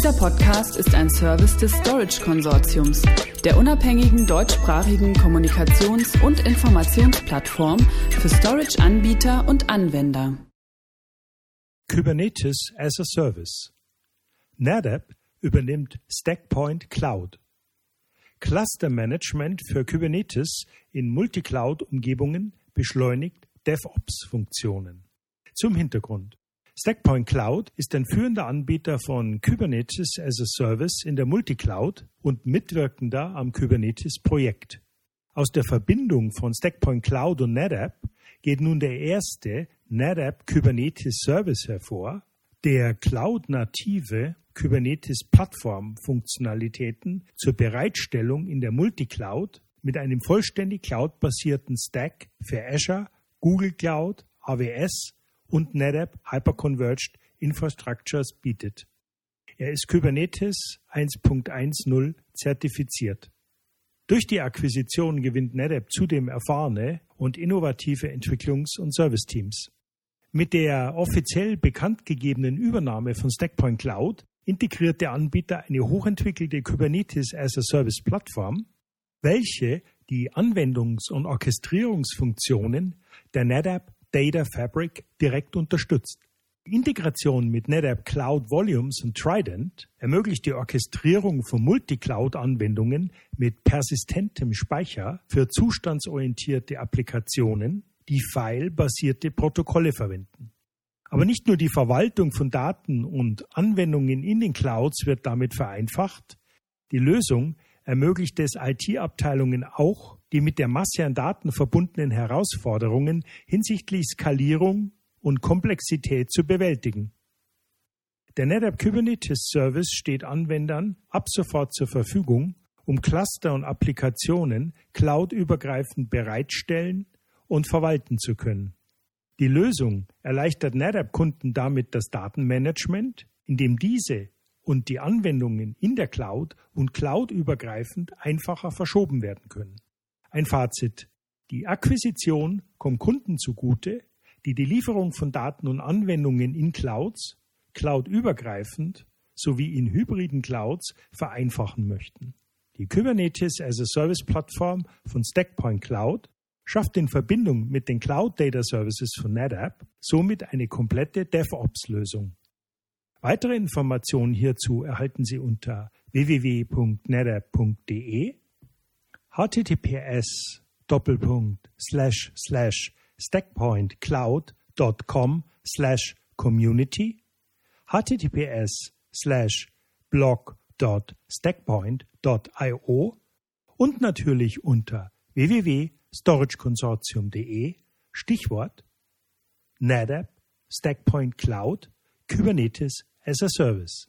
Dieser Podcast ist ein Service des Storage Konsortiums, der unabhängigen deutschsprachigen Kommunikations- und Informationsplattform für Storage-Anbieter und Anwender. Kubernetes as a Service. NetApp übernimmt Stackpoint Cloud. Cluster Management für Kubernetes in Multicloud-Umgebungen beschleunigt DevOps-Funktionen. Zum Hintergrund. Stackpoint Cloud ist ein führender Anbieter von Kubernetes as a Service in der Multicloud und Mitwirkender am Kubernetes-Projekt. Aus der Verbindung von Stackpoint Cloud und NetApp geht nun der erste NetApp Kubernetes Service hervor, der cloud-native Kubernetes-Plattform-Funktionalitäten zur Bereitstellung in der Multicloud mit einem vollständig cloud-basierten Stack für Azure, Google Cloud, AWS und NetApp Hyperconverged Infrastructures bietet. Er ist Kubernetes 1.10 zertifiziert. Durch die Akquisition gewinnt NetApp zudem erfahrene und innovative Entwicklungs- und Serviceteams. Mit der offiziell bekannt gegebenen Übernahme von Stackpoint Cloud integriert der Anbieter eine hochentwickelte Kubernetes as a Service Plattform, welche die Anwendungs- und Orchestrierungsfunktionen der NetApp Data Fabric direkt unterstützt. Die Integration mit NetApp Cloud Volumes und Trident ermöglicht die Orchestrierung von Multicloud-Anwendungen mit persistentem Speicher für zustandsorientierte Applikationen, die File-basierte Protokolle verwenden. Aber nicht nur die Verwaltung von Daten und Anwendungen in den Clouds wird damit vereinfacht. Die Lösung ermöglicht es IT-Abteilungen auch, die mit der Masse an Daten verbundenen Herausforderungen hinsichtlich Skalierung und Komplexität zu bewältigen. Der NetApp Kubernetes Service steht Anwendern ab sofort zur Verfügung, um Cluster und Applikationen cloudübergreifend bereitstellen und verwalten zu können. Die Lösung erleichtert NetApp-Kunden damit das Datenmanagement, indem diese und die Anwendungen in der Cloud und cloudübergreifend einfacher verschoben werden können. Ein Fazit. Die Akquisition kommt Kunden zugute, die die Lieferung von Daten und Anwendungen in Clouds, cloudübergreifend sowie in hybriden Clouds vereinfachen möchten. Die Kubernetes as a Service Plattform von Stackpoint Cloud schafft in Verbindung mit den Cloud Data Services von NetApp somit eine komplette DevOps-Lösung. Weitere Informationen hierzu erhalten Sie unter www.netapp.de https stackpointcloud.com community https blog.stackpoint.io und natürlich unter www.storageconsortium.de Stichwort NetApp, Stackpoint Cloud, Kubernetes as a Service.